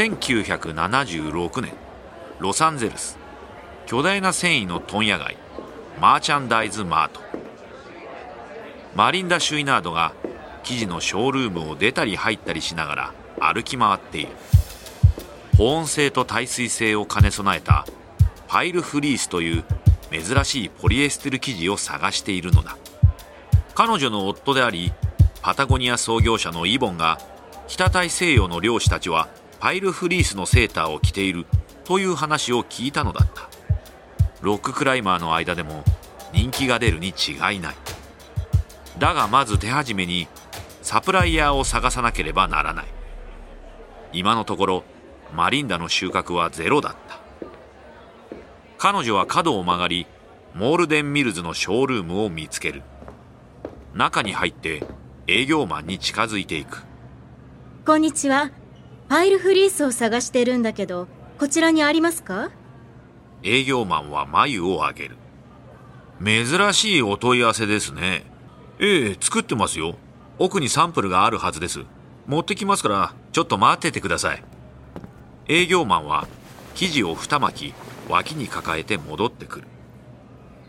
1976年ロサンゼルス巨大な繊維の問屋街マーチャンダイズマート。マリンダ・シュイナードが生地のショールームを出たり入ったりしながら歩き回っている。保温性と耐水性を兼ね備えたパイルフリースという珍しいポリエステル生地を探しているのだ。彼女の夫でありパタゴニア創業者のイボンが北大西洋の漁師たちはパイルフリースのセーターを着ているという話を聞いたのだった。ロッククライマーの間でも人気が出るに違いない。だがまず手始めにサプライヤーを探さなければならない。今のところマリンダの収穫はゼロだった。彼女は角を曲がりモールデンミルズのショールームを見つける。中に入って営業マンに近づいていく。こんにちは。パイルフリースを探してるんだけどこちらにありますか？営業マンは眉を上げる。珍しいお問い合わせですね。ええ作ってますよ。奥にサンプルがあるはずです。持ってきますからちょっと待っててください。営業マンは生地を二巻き脇に抱えて戻ってくる。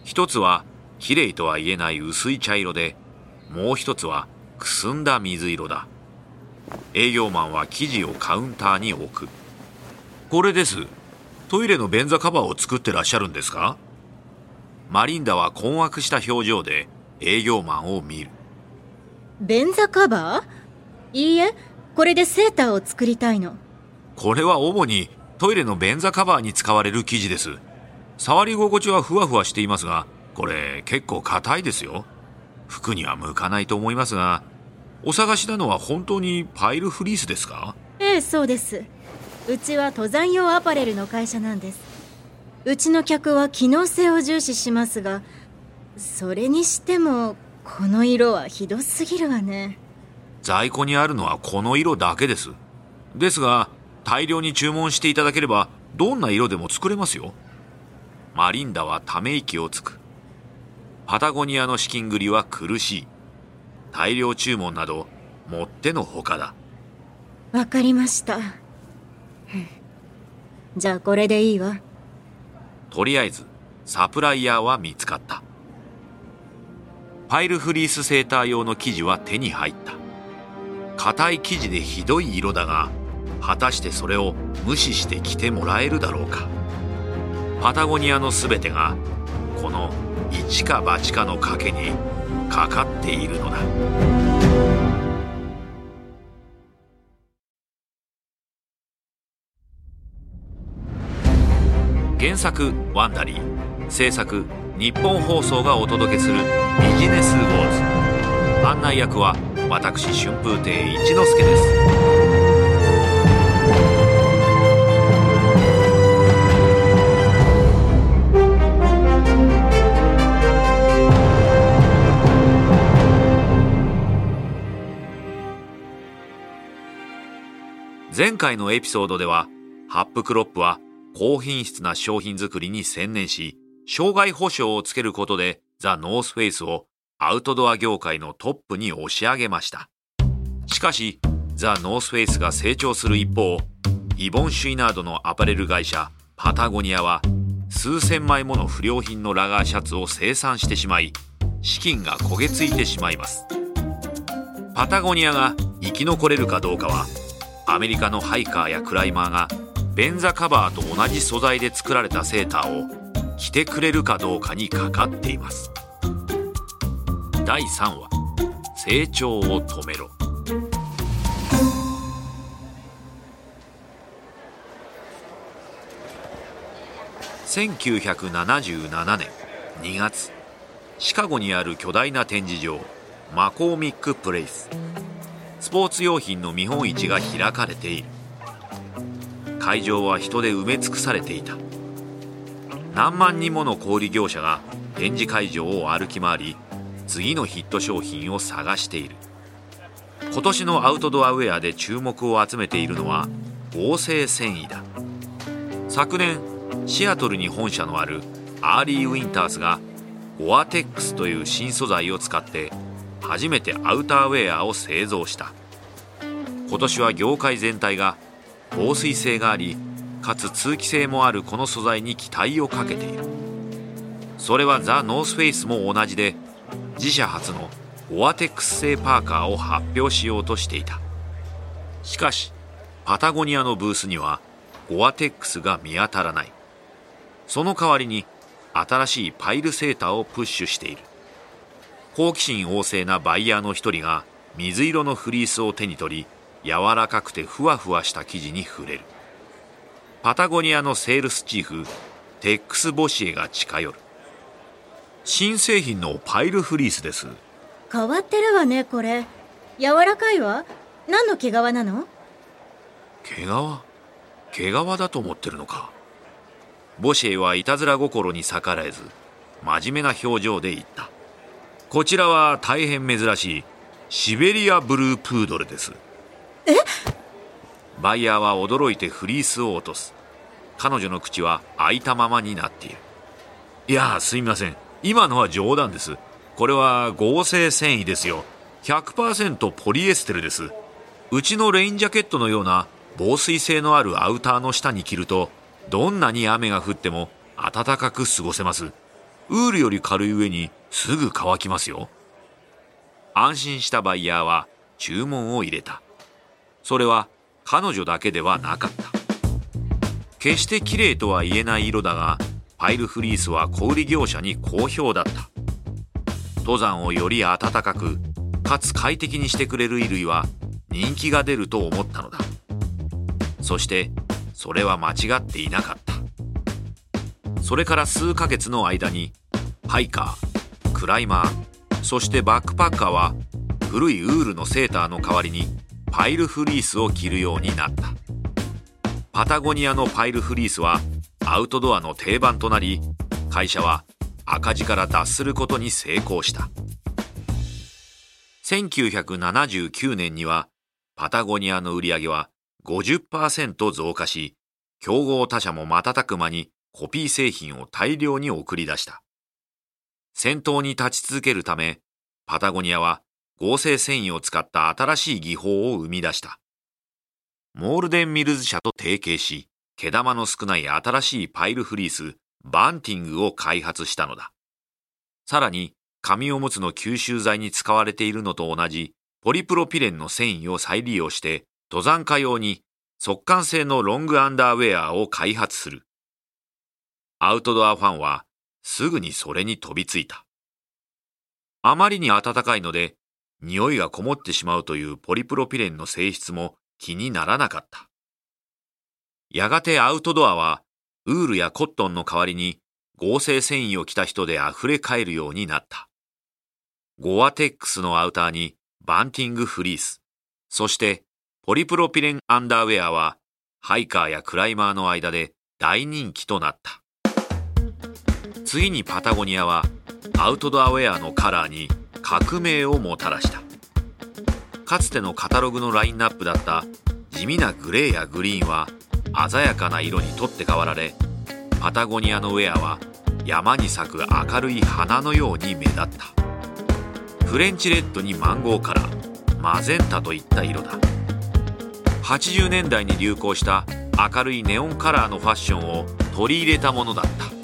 一つは綺麗とは言えない薄い茶色でもう一つはくすんだ水色だ。営業マンは生地をカウンターに置く。これです。トイレの便座カバーを作ってらっしゃるんですか？マリンダは困惑した表情で営業マンを見る。便座カバー？いいえこれでセーターを作りたいの。これは主にトイレの便座カバーに使われる生地です。触り心地はふわふわしていますがこれ結構硬いですよ。服には向かないと思いますがお探しなのは本当にパイルフリースですか？ええそうです。うちは登山用アパレルの会社なんです。うちの客は機能性を重視しますがそれにしてもこの色はひどすぎるわね。在庫にあるのはこの色だけです。ですが大量に注文していただければどんな色でも作れますよ。マリンダはため息をつく。パタゴニアの資金繰りは苦しい大量注文などもってのほかだ。わかりました。じゃあこれでいいわ。とりあえずサプライヤーは見つかった。パイルフリースセーター用の生地は手に入った。硬い生地でひどい色だが果たしてそれを無視して着てもらえるだろうか。パタゴニアの全てがこの一か八かの賭けにかかっているのだ。原作ワンダリー。制作日本放送がお届けするビジネスウォーズ。案内役は私春風亭一之輔です。前回のエピソードではハップクロップは高品質な商品作りに専念し生涯保証をつけることでザ・ノースフェイスをアウトドア業界のトップに押し上げました。しかしザ・ノースフェイスが成長する一方イボン・シュイナードのアパレル会社パタゴニアは数千枚もの不良品のラガーシャツを生産してしまい資金が焦げついてしまいます。パタゴニアが生き残れるかどうかはアメリカのハイカーやクライマーが便座カバーと同じ素材で作られたセーターを着てくれるかどうかにかかっています。第3話成長を止めろ。1977年2月シカゴにある巨大な展示場マコーミックプレイス。スポーツ用品の見本市が開かれている。会場は人で埋め尽くされていた。何万人もの小売業者が展示会場を歩き回り次のヒット商品を探している。今年のアウトドアウェアで注目を集めているのは合成繊維だ。昨年シアトルに本社のあるアーリーウィンターズがゴアテックスという新素材を使って初めてアウターウェアを製造した。今年は業界全体が防水性がありかつ通気性もあるこの素材に期待をかけている。それはザ・ノースフェイスも同じで自社初のゴアテックス製パーカーを発表しようとしていた。しかしパタゴニアのブースにはゴアテックスが見当たらない。その代わりに新しいパイルセーターをプッシュしている。好奇心旺盛なバイヤーの一人が水色のフリースを手に取り柔らかくてふわふわした生地に触れる。パタゴニアのセールスチーフテックス・ボシエが近寄る。新製品のパイルフリースです。変わってるわねこれ。柔らかいわ。何の毛皮なの？毛皮？毛皮だと思ってるのか。ボシエはいたずら心に逆らえず真面目な表情で言ったこちらは大変珍しいシベリアブループードルです。え？バイヤーは驚いてフリースを落とす。彼女の口は開いたままになっている。いやすみません。今のは冗談です。これは合成繊維ですよ。100%ポリエステルです。うちのレインジャケットのような防水性のあるアウターの下に着るとどんなに雨が降っても暖かく過ごせますウールより軽い上にすぐ乾きますよ。安心したバイヤーは注文を入れた。それは彼女だけではなかった。決して綺麗とは言えない色だがパイルフリースは小売業者に好評だった。登山をより暖かくかつ快適にしてくれる衣類は人気が出ると思ったのだ。そしてそれは間違っていなかった。それから数ヶ月の間にハイカークライマーそしてバックパッカーは古いウールのセーターの代わりにパイルフリースを着るようになった。パタゴニアのパイルフリースはアウトドアの定番となり会社は赤字から脱することに成功した。1979年にはパタゴニアの売り上げは50%増加し競合他社も瞬く間にコピー製品を大量に送り出した。先頭に立ち続けるためパタゴニアは合成繊維を使った新しい技法を生み出した。モールデンミルズ社と提携し、毛玉の少ない新しいパイルフリース、バンティングを開発したのだ。さらに、紙おむつの吸収剤に使われているのと同じポリプロピレンの繊維を再利用して、登山家用に速乾性のロングアンダーウェアを開発する。アウトドアファンはすぐにそれに飛びついた。あまりに暖かいので匂いがこもってしまうというポリプロピレンの性質も気にならなかった。やがてアウトドアはウールやコットンの代わりに合成繊維を着た人で溢れ返るようになった。ゴアテックスのアウターにバンティングフリース、そしてポリプロピレンアンダーウェアはハイカーやクライマーの間で大人気となった。次にパタゴニアはアウトドアウェアのカラーに革命をもたらした。かつてのカタログのラインナップだった地味なグレーやグリーンは鮮やかな色に取って代わられパタゴニアのウェアは山に咲く明るい花のように目立った。フレンチレッドにマンゴーカラーマゼンタといった色だ。80年代に流行した明るいネオンカラーのファッションを取り入れたものだった。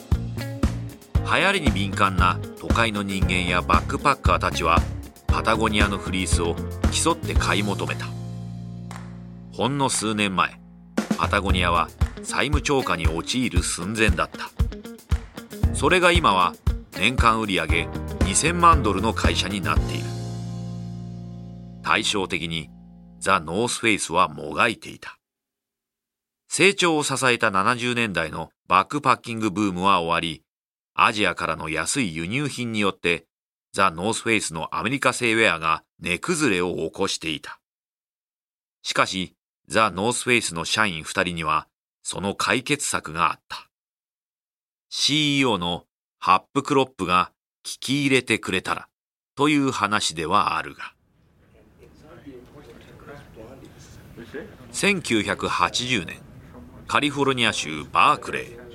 流行りに敏感な都会の人間やバックパッカーたちはパタゴニアのフリースを競って買い求めた。ほんの数年前パタゴニアは債務超過に陥る寸前だった。それが今は年間売上2000万ドルの会社になっている。対照的にザ・ノースフェイスはもがいていた。成長を支えた70年代のバックパッキングブームは終わりアジアからの安い輸入品によって、ザ・ノースフェイスのアメリカ製ウェアが値崩れを起こしていた。しかし、ザ・ノースフェイスの社員二人には、その解決策があった。CEO のハップクロップが聞き入れてくれたら、という話ではあるが。1980年、カリフォルニア州バークレー。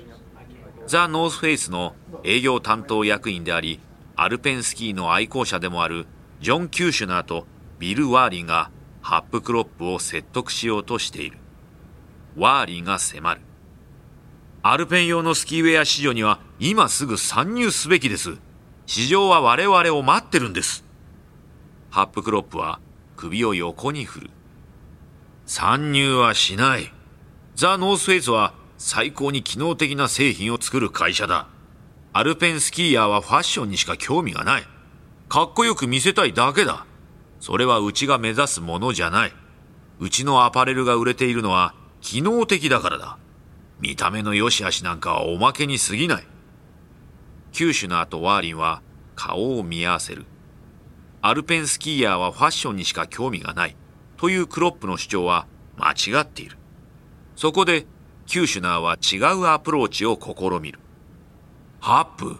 ザ・ノースフェイスの営業担当役員であり、アルペンスキーの愛好者でもあるジョン・キューシュナーとビル・ワーリンがハップクロップを説得しようとしている。ワーリンが迫る。アルペン用のスキーウェア市場には今すぐ参入すべきです。市場は我々を待ってるんです。ハップクロップは首を横に振る。参入はしない。ザ・ノースフェイスは最高に機能的な製品を作る会社だ。アルペンスキーヤーはファッションにしか興味がない。かっこよく見せたいだけだ。それはうちが目指すものじゃない。うちのアパレルが売れているのは機能的だからだ。見た目の良し悪しなんかはおまけに過ぎない。キューシュナーとワーリンは顔を見合わせる。アルペンスキーヤーはファッションにしか興味がないというクロップの主張は間違っている。そこで、キューシュナーは違うアプローチを試みる。ハップ？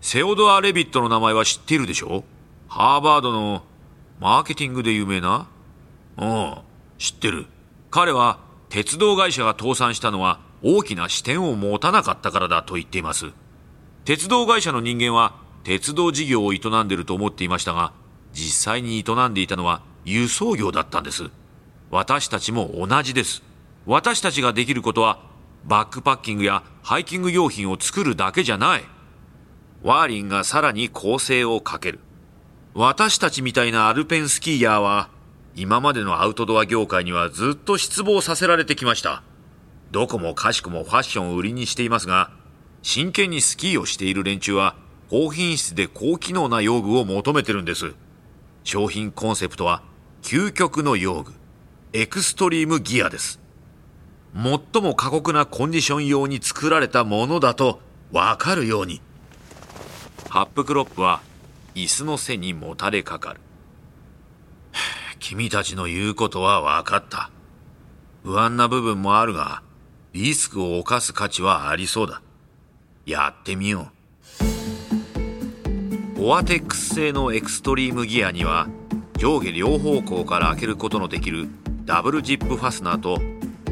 セオドア・レビットの名前は知っているでしょ？ハーバードのマーケティングで有名な？うん、知ってる。彼は鉄道会社が倒産したのは大きな視点を持たなかったからだと言っています。鉄道会社の人間は鉄道事業を営んでると思っていましたが、実際に営んでいたのは輸送業だったんです。私たちも同じです。私たちができることは、バックパッキングやハイキング用品を作るだけじゃない。ワーリンがさらに構成をかける。私たちみたいなアルペンスキーヤーは、今までのアウトドア業界にはずっと失望させられてきました。どこもかしくもファッションを売りにしていますが、真剣にスキーをしている連中は、高品質で高機能な用具を求めてるんです。商品コンセプトは、究極の用具、エクストリームギアです。最も過酷なコンディション用に作られたものだとわかるように。ハップクロップは椅子の背にもたれかかる。君たちの言うことは分かった。不安な部分もあるが、リスクを冒す価値はありそうだ。やってみよう。オアテックス製のエクストリームギアには上下両方向から開けることのできるダブルジップファスナーと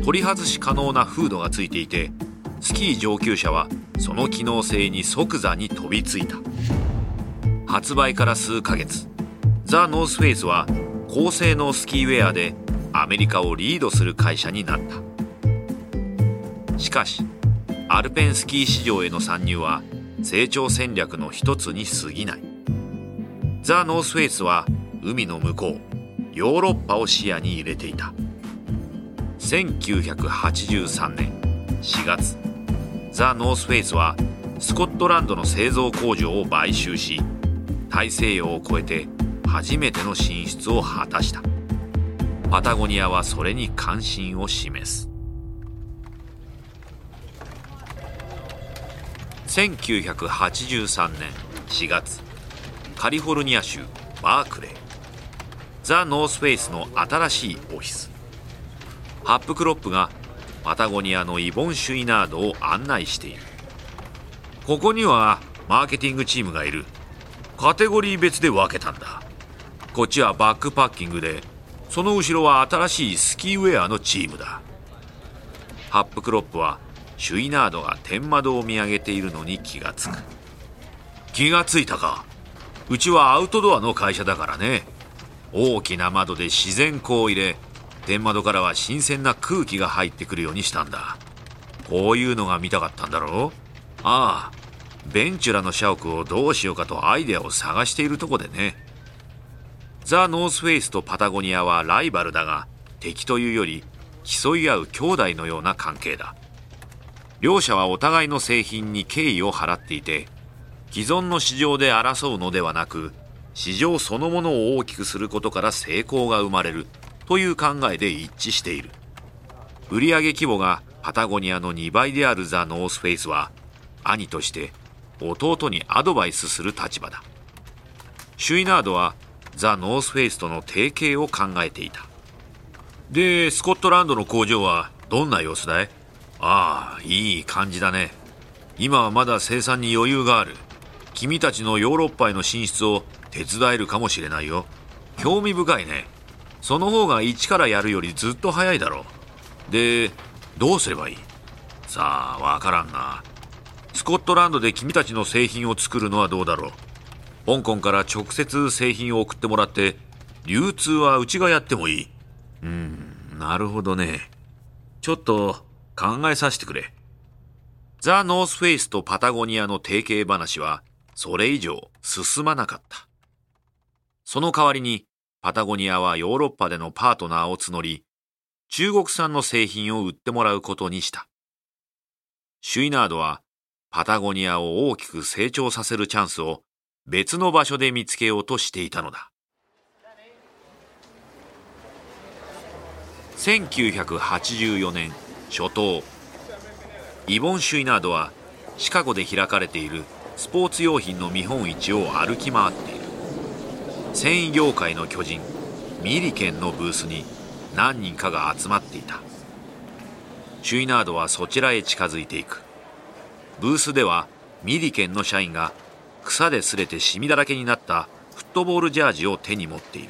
取り外し可能なフードがついていてスキー上級者はその機能性に即座に飛びついた。発売から数ヶ月。ザ・ノースフェイスは高性能スキーウェアでアメリカをリードする会社になった。しかしアルペンスキー市場への参入は成長戦略の一つに過ぎない。ザ・ノースフェイスは海の向こうヨーロッパを視野に入れていた。1983年4月ザ・ノースフェイスはスコットランドの製造工場を買収し大西洋を越えて初めての進出を果たした。パタゴニアはそれに関心を示す。1983年4月カリフォルニア州バークレー。ザ・ノースフェイスの新しいオフィス。ハップクロップがパタゴニアのイボン・シュイナードを案内している。ここにはマーケティングチームがいる。カテゴリー別で分けたんだ。こっちはバックパッキングでその後ろは新しいスキーウェアのチームだ。ハップクロップはシュイナードが天窓を見上げているのに気がつく。気がついたか。うちはアウトドアの会社だからね。大きな窓で自然光を入れ天窓からは新鮮な空気が入ってくるようにしたんだ。こういうのが見たかったんだろう？ああベンチュラの社屋をどうしようかとアイデアを探しているとこでね。ザ・ノースフェイスとパタゴニアはライバルだが敵というより競い合う兄弟のような関係だ。両者はお互いの製品に敬意を払っていて既存の市場で争うのではなく市場そのものを大きくすることから成功が生まれる。という考えで一致している。売上規模がパタゴニアの2倍であるザ・ノースフェイスは兄として弟にアドバイスする立場だ。シュイナードはザ・ノースフェイスとの提携を考えていた。でスコットランドの工場はどんな様子だい？ああいい感じだね。今はまだ生産に余裕がある。君たちのヨーロッパへの進出を手伝えるかもしれないよ。興味深いね。その方が一からやるよりずっと早いだろう。でどうすればいい？さあわからんがスコットランドで君たちの製品を作るのはどうだろう？香港から直接製品を送ってもらって流通はうちがやってもいい。うんなるほどね。ちょっと考えさせてくれ。ザ・ノースフェイスとパタゴニアの提携話はそれ以上進まなかった。その代わりにパタゴニアはヨーロッパでのパートナーを募り、中国産の製品を売ってもらうことにした。シュイナードはパタゴニアを大きく成長させるチャンスを別の場所で見つけようとしていたのだ。1984年初頭イボン・シュイナードはシカゴで開かれているスポーツ用品の見本市を歩き回っている繊維業界の巨人ミリケンのブースに何人かが集まっていた。シュイナードはそちらへ近づいていく。ブースではミリケンの社員が草で擦れてシミだらけになったフットボールジャージを手に持っている。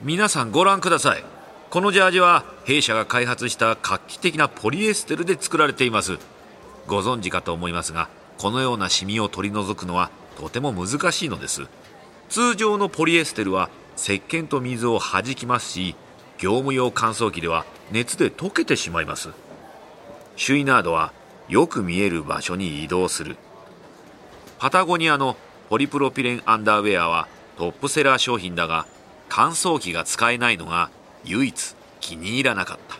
皆さんご覧ください。このジャージは弊社が開発した画期的なポリエステルで作られています。ご存知かと思いますがこのようなシミを取り除くのはとても難しいのです。通常のポリエステルは石鹸と水を弾きますし業務用乾燥機では熱で溶けてしまいます。シュイナードはよく見える場所に移動する。パタゴニアのポリプロピレンアンダーウェアはトップセラー商品だが乾燥機が使えないのが唯一気に入らなかった。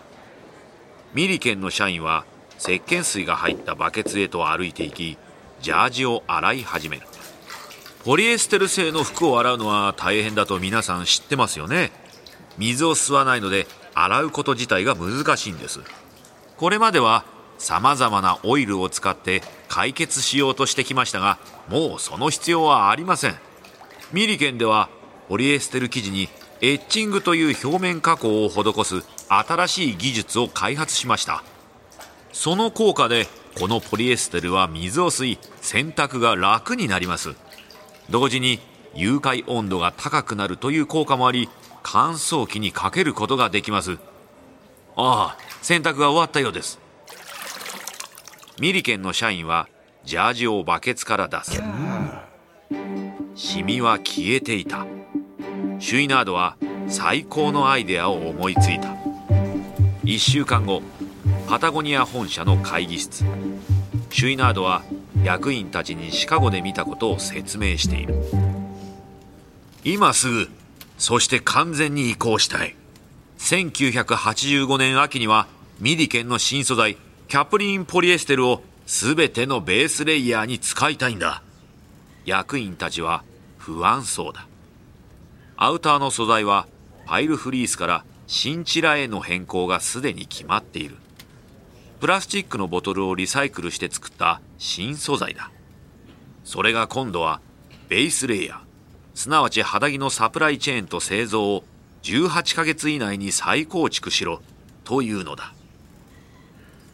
ミリケンの社員は石鹸水が入ったバケツへと歩いていきジャージを洗い始める。ポリエステル製の服を洗うのは大変だと皆さん知ってますよね。水を吸わないので洗うこと自体が難しいんです。これまでは様々なオイルを使って解決しようとしてきましたがもうその必要はありません。ミリケンではポリエステル生地にエッチングという表面加工を施す新しい技術を開発しました。その効果でこのポリエステルは水を吸い洗濯が楽になります。同時に融解温度が高くなるという効果もあり乾燥機にかけることができます。ああ洗濯が終わったようです。ミリケンの社員はジャージをバケツから出す。シミは消えていた。シュイナードは最高のアイデアを思いついた。1週間後パタゴニア本社の会議室。シュイナードは役員たちにシカゴで見たことを説明している。今すぐそして完全に移行したい。1985年秋にはミディケンの新素材キャプリンポリエステルを全てのベースレイヤーに使いたいんだ。役員たちは不安そうだ。アウターの素材はパイルフリースからシンチラへの変更がすでに決まっている。プラスチックのボトルをリサイクルして作った新素材だ。それが今度はベースレイヤー。すなわち肌着のサプライチェーンと製造を18ヶ月以内に再構築しろというのだ。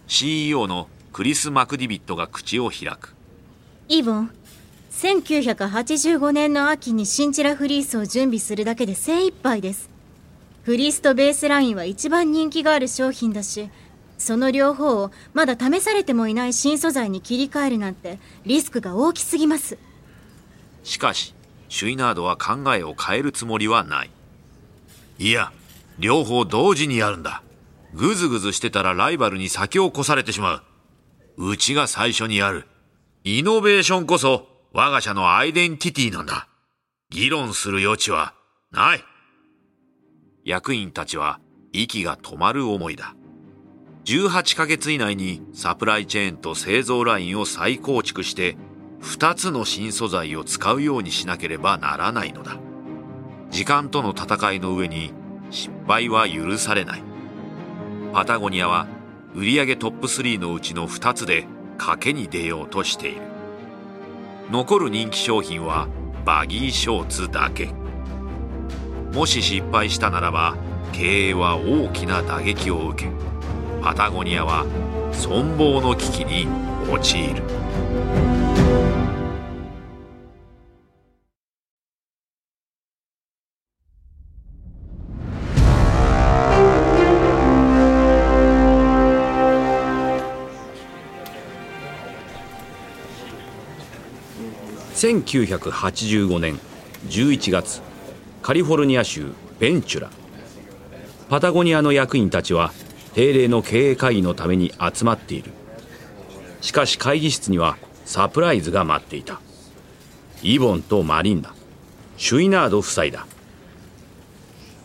CEO のクリス・マクディビットが口を開く。イボン1985年の秋にシンチラフリースを準備するだけで精一杯です。フリースとベースラインは一番人気がある商品だし、その両方をまだ試されてもいない新素材に切り替えるなんてリスクが大きすぎます。しかし、シュイナードは考えを変えるつもりはない。いや、両方同時にやるんだ。ぐずぐずしてたらライバルに先を越されてしまう。うちが最初にやる。イノベーションこそ我が社のアイデンティティなんだ。議論する余地はない。役員たちは息が止まる思いだ。18ヶ月以内にサプライチェーンと製造ラインを再構築して2つの新素材を使うようにしなければならないのだ。時間との戦いの上に失敗は許されない。パタゴニアは売上トップ3のうちの2つで賭けに出ようとしている。残る人気商品はバギーショーツだけもし失敗したならば経営は大きな打撃を受けパタゴニアは存亡の危機に陥る。1985年11月カリフォルニア州ベンチュラパタゴニアの役員たちは定例の経営会議のために集まっている。しかし会議室にはサプライズが待っていた。イボンとマリンダ。シュイナード夫妻だ。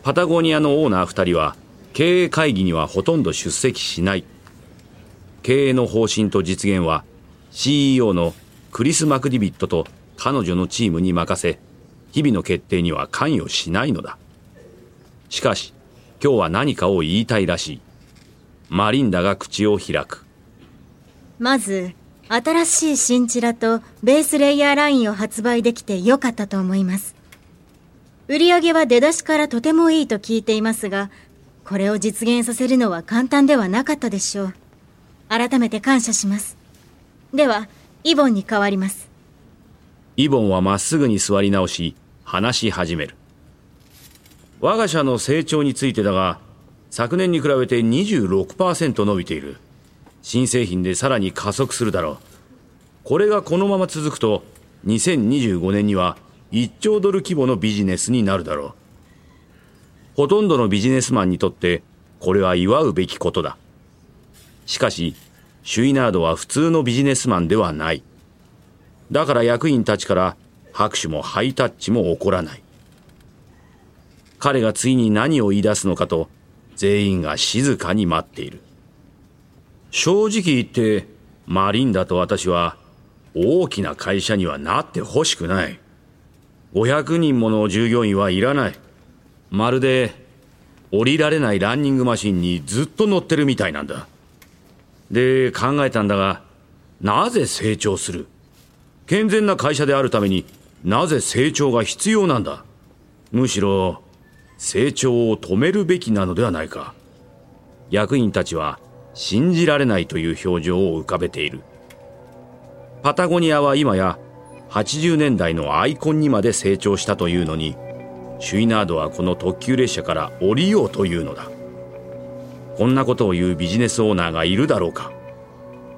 パタゴニアのオーナー2人は経営会議にはほとんど出席しない。経営の方針と実現は CEO のクリス・マクディビットと彼女のチームに任せ日々の決定には関与しないのだ。しかし今日は何かを言いたいらしい。マリンダが口を開く。まず新しいシンチラとベースレイヤーラインを発売できてよかったと思います。売上は出だしからとてもいいと聞いていますがこれを実現させるのは簡単ではなかったでしょう。改めて感謝します。ではイボンに代わります。イボンはまっすぐに座り直し話し始める。我が社の成長についてだが昨年に比べて26%伸びている。新製品でさらに加速するだろう。これがこのまま続くと2025年には1兆ドル規模のビジネスになるだろう。ほとんどのビジネスマンにとってこれは祝うべきことだ。しかしシュイナードは普通のビジネスマンではない。だから役員たちから拍手もハイタッチも起こらない。彼が次に何を言い出すのかと全員が静かに待っている。正直言ってマリンダと私は大きな会社にはなってほしくない。500人もの従業員はいらない。まるで降りられないランニングマシンにずっと乗ってるみたいなんだ。で考えたんだがなぜ成長する？健全な会社であるためになぜ成長が必要なんだ？むしろ成長を止めるべきなのではないか。役員たちは信じられないという表情を浮かべている。パタゴニアは今や80年代のアイコンにまで成長したというのにシュイナードはこの特急列車から降りようというのだ。こんなことを言うビジネスオーナーがいるだろうか。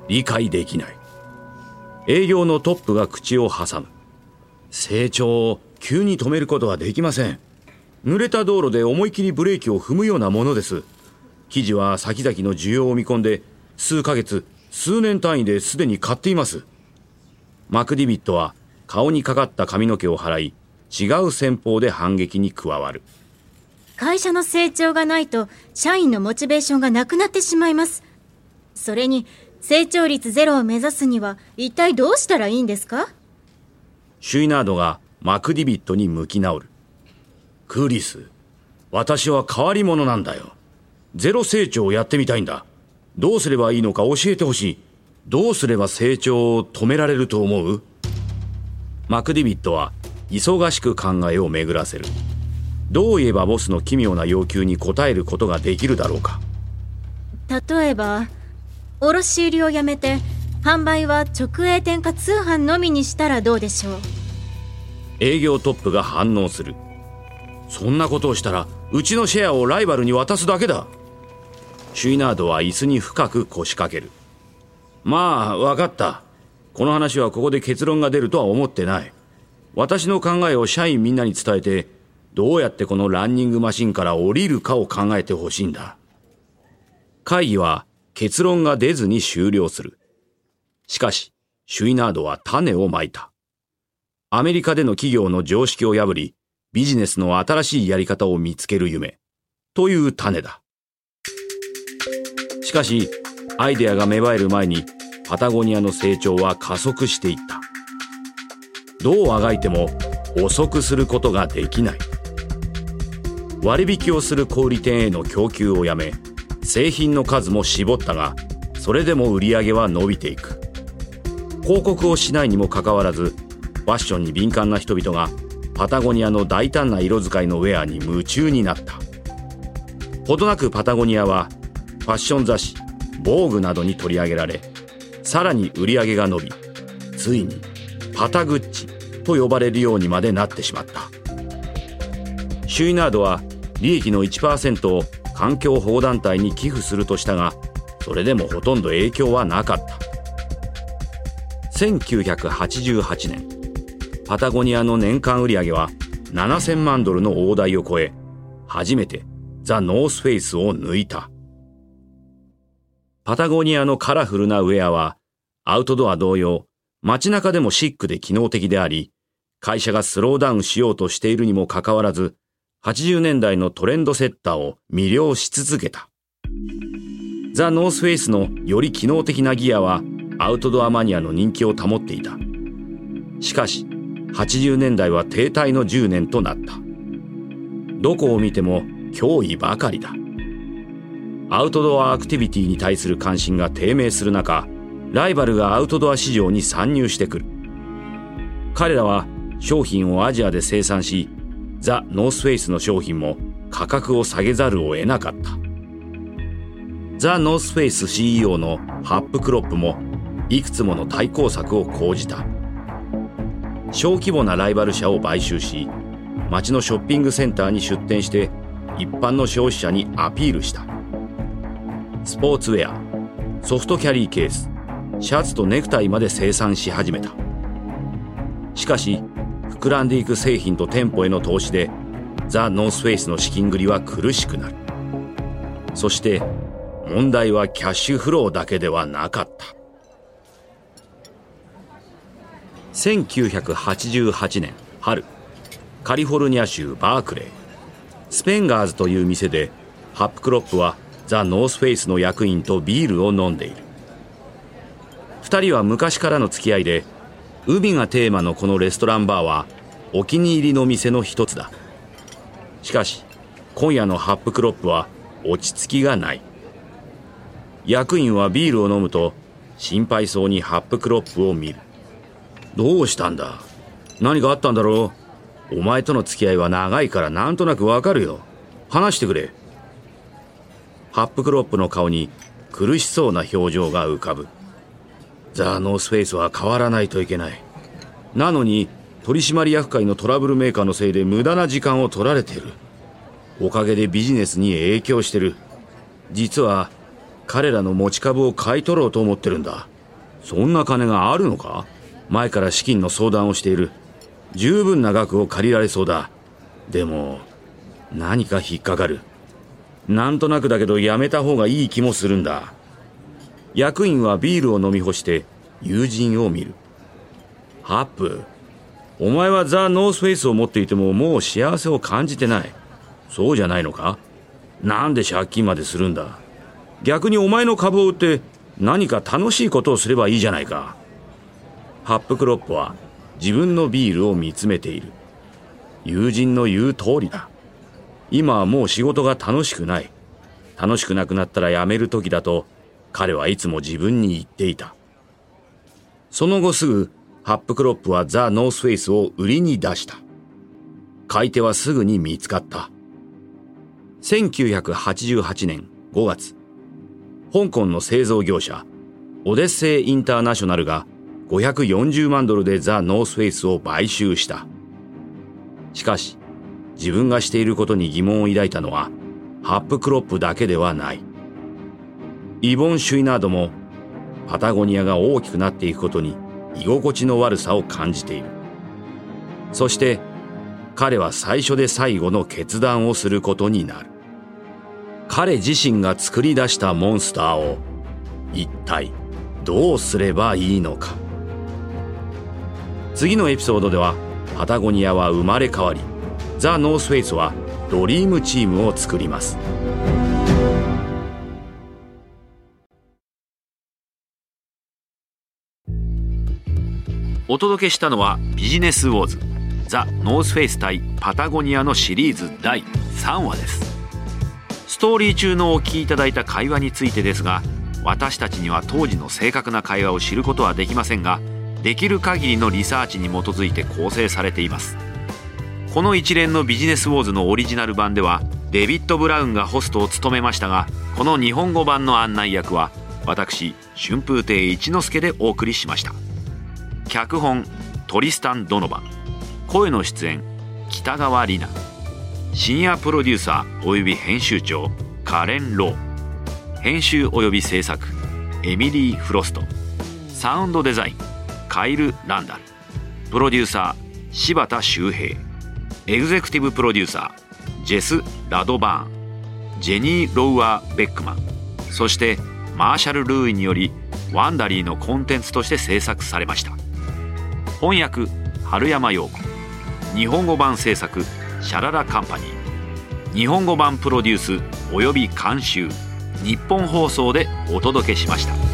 理解できない。営業のトップが口を挟む。成長を急に止めることはできません。濡れた道路で思い切りブレーキを踏むようなものです。記事は先々の需要を見込んで数ヶ月数年単位ですでに買っています。マクディビットは顔にかかった髪の毛を払い違う戦法で反撃に加わる。会社の成長がないと社員のモチベーションがなくなってしまいます。それに成長率ゼロを目指すには一体どうしたらいいんですか？シュイナードがマクディビットに向き直るクリス。私は変わり者なんだよ。ゼロ成長をやってみたいんだ。どうすればいいのか教えてほしい。どうすれば成長を止められると思う？マクディビットは忙しく考えを巡らせる。どう言えばボスの奇妙な要求に応えることができるだろうか。例えば卸売をやめて販売は直営店か通販のみにしたらどうでしょう？営業トップが反応するそんなことをしたらうちのシェアをライバルに渡すだけだ。シュイナードは椅子に深く腰掛ける。まあ分かった。この話はここで結論が出るとは思ってない。私の考えを社員みんなに伝えてどうやってこのランニングマシンから降りるかを考えてほしいんだ。会議は結論が出ずに終了する。しかしシュイナードは種をまいた。アメリカでの企業の常識を破りビジネスの新しいやり方を見つける夢。という種だ。しかしアイデアが芽生える前にパタゴニアの成長は加速していった。どうあがいても遅くすることができない。割引をする小売店への供給をやめ製品の数も絞ったがそれでも売り上げは伸びていく。広告をしないにもかかわらずファッションに敏感な人々がパタゴニアの大胆な色使いのウェアに夢中になった。ほどなくパタゴニアはファッション雑誌「防具などに取り上げられさらに売り上げが伸びついにパタグッチと呼ばれるようにまでなってしまった。シュイナードは利益の1%を環境保護団体に寄付するとしたがそれでもほとんど影響はなかった。1988年パタゴニアの年間売上は7000万ドルの大台を超え初めてザ・ノースフェイスを抜いたパタゴニアのカラフルなウェアはアウトドア同様街中でもシックで機能的であり会社がスローダウンしようとしているにもかかわらず80年代のトレンドセッターを魅了し続けた。ザ・ノースフェイスのより機能的なギアはアウトドアマニアの人気を保っていた。しかし、80年代は停滞の10年となった。どこを見ても脅威ばかりだ。アウトドアアクティビティに対する関心が低迷する中、ライバルがアウトドア市場に参入してくる。彼らは商品をアジアで生産し、ザ・ノースフェイスの商品も価格を下げざるを得なかった。ザ・ノースフェイス CEO のハップクロップもいくつもの対抗策を講じた。小規模なライバル社を買収し、街のショッピングセンターに出店して一般の消費者にアピールした。スポーツウェア、ソフトキャリーケース、シャツとネクタイまで生産し始めた。しかし、膨らんでいく製品と店舗への投資でザ・ノースフェイスの資金繰りは苦しくなるそして問題はキャッシュフローだけではなかった1988年春カリフォルニア州バークレースペンガーズという店でハップクロップはザ・ノースフェイスの役員とビールを飲んでいる。2人は昔からの付き合いで海がテーマのこのレストランバーはお気に入りの店の一つだ。しかし今夜のハップクロップは落ち着きがない。役員はビールを飲むと心配そうにハップクロップを見る。どうしたんだ?何かあったんだろう?お前との付き合いは長いからなんとなくわかるよ。話してくれ。ハップクロップの顔に苦しそうな表情が浮かぶ。ザ・ノースフェイスは変わらないといけない。なのに取締役会のトラブルメーカーのせいで無駄な時間を取られてる。おかげでビジネスに影響してる。実は彼らの持ち株を買い取ろうと思ってるんだ。そんな金があるのか?前から資金の相談をしている。十分な額を借りられそうだ。でも何か引っかかる。なんとなくだけどやめた方がいい気もするんだ。役員はビールを飲み干して友人を見る。ハップお前はザ・ノースフェイスを持っていてももう幸せを感じてない。そうじゃないのか？なんで借金までするんだ？逆にお前の株を売って何か楽しいことをすればいいじゃないか。ハップクロップは自分のビールを見つめている友人の言う通りだ今はもう仕事が楽しくない楽しくなくなったら辞める時だと彼はいつも自分に言っていた。その後すぐ、ハップクロップはザ・ノースフェイスを売りに出した。買い手はすぐに見つかった。1988年5月、香港の製造業者、オデッセイ・インターナショナルが540万ドルでザ・ノースフェイスを買収した。しかし、自分がしていることに疑問を抱いたのは、ハップクロップだけではない。イボン・シュイナードもパタゴニアが大きくなっていくことに居心地の悪さを感じているそして彼は最初で最後の決断をすることになる彼自身が作り出したモンスターを一体どうすればいいのか次のエピソードではパタゴニアは生まれ変わりザ・ノースフェイスはドリームチームを作ります。お届けしたのはビジネスウォーズザ・ノースフェイス対パタゴニアのシリーズ第3話ですストーリー中のお聞きいただいた会話についてですが私たちには当時の正確な会話を知ることはできませんができる限りのリサーチに基づいて構成されています。この一連のビジネスウォーズのオリジナル版ではデビッド・ブラウンがホストを務めましたがこの日本語版の案内役は私春風亭一之輔でお送りしました。脚本トリスタン・ドノバ。声の出演北川里奈。シニアプロデューサー及び編集長カレン・ロー編集及び制作エミリー・フロスト。サウンドデザインカイル・ランダル。プロデューサー柴田修平。エグゼクティブプロデューサージェス・ラドバーン。ジェニー・ロウアー・ベックマン。そしてマーシャル・ルーイによりワンダリーのコンテンツとして制作されました。翻訳春山陽子。日本語版制作シャララカンパニー。日本語版プロデュースおよび監修。ニッポン放送でお届けしました。